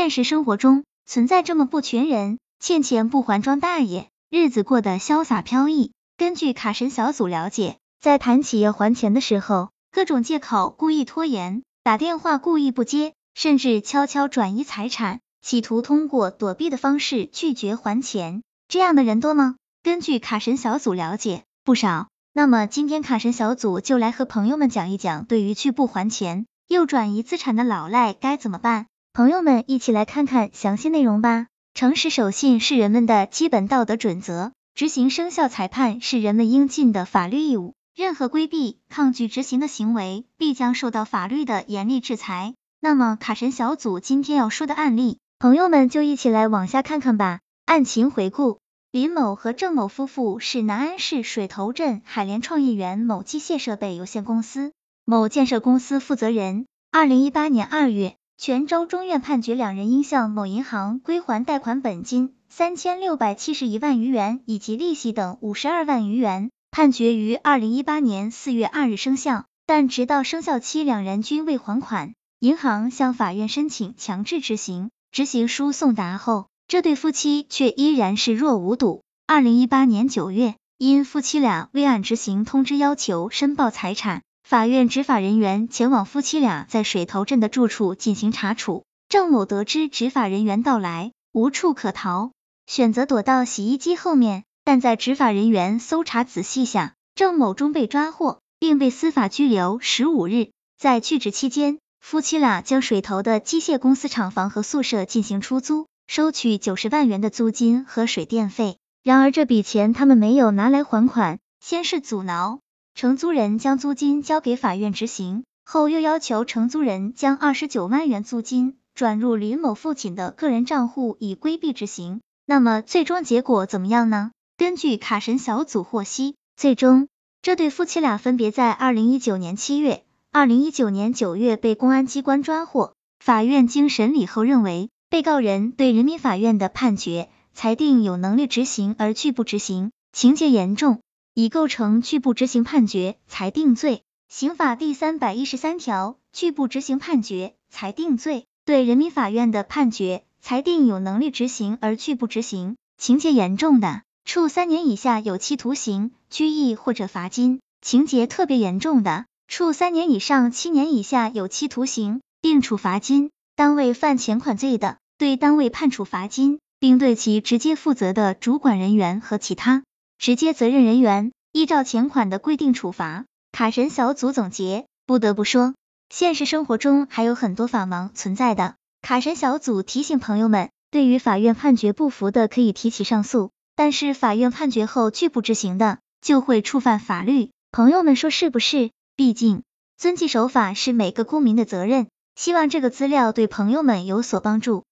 现实生活中存在这么不群人，欠钱不还庄大爷，日子过得潇洒飘逸。根据卡神小组了解，在谈起要还钱的时候，各种借口故意拖延，打电话故意不接，甚至悄悄转移财产，企图通过躲避的方式拒绝还钱。这样的人多吗？根据卡神小组了解，不少。那么今天卡神小组就来和朋友们讲一讲，对于拒不还钱又转移资产的老赖该怎么办。朋友们一起来看看详细内容吧。诚实守信是人们的基本道德准则，执行生效裁判是人们应尽的法律义务。任何规避、抗拒执行的行为，必将受到法律的严厉制裁。那么卡神小组今天要说的案例，朋友们就一起来往下看看吧。案情回顾。林某和郑某夫妇是南安市水头镇海联创业园某机械设备有限公司某建设公司负责人。二零一八年二月，泉州中院判决两人应向某银行归还贷款本金三千六百七十一万余元以及利息等五十二万余元。判决于二零一八年四月二日生效，但直到生效期两人均未还款。银行向法院申请强制执行，执行书送达后。这对夫妻却依然视若无睹。二零一八年九月，因夫妻俩未按执行通知要求申报财产，法院执法人员前往夫妻俩在水头镇的住处进行查处。郑某得知执法人员到来，无处可逃，选择躲到洗衣机后面。但在执法人员搜查仔细下，郑某终被抓获，并被司法拘留十五日。在拒止期间，夫妻俩将水头的机械公司厂房和宿舍进行出租。收取九十万元的租金和水电费，然而这笔钱他们没有拿来还款。先是阻挠承租人将租金交给法院执行，后又要求承租人将二十九万元租金转入林某父亲的个人账户，以规避执行。那么最终结果怎么样呢？根据卡神小组获悉，最终这对夫妻俩分别在二零一九年七月、二零一九年九月被公安机关抓获。法院经审理后认为。被告人对人民法院的判决裁定有能力执行而拒不执行，情节严重，已构成拒不执行判决裁定罪。刑法第三百一十三条，拒不执行判决裁定罪，对人民法院的判决裁定有能力执行而拒不执行，情节严重的，处三年以下有期徒刑、拘役或者罚金；情节特别严重的，处三年以上七年以下有期徒刑，并处罚金。单位犯前款罪的，对单位判处罚金，并对其直接负责的主管人员和其他直接责任人员依照前款的规定处罚。卡神小组总结，不得不说，现实生活中还有很多法盲存在的。卡神小组提醒朋友们，对于法院判决不服的，可以提起上诉，但是法院判决后拒不执行的，就会触犯法律。朋友们说是不是？毕竟，遵纪守法是每个公民的责任。希望这个资料对朋友们有所帮助。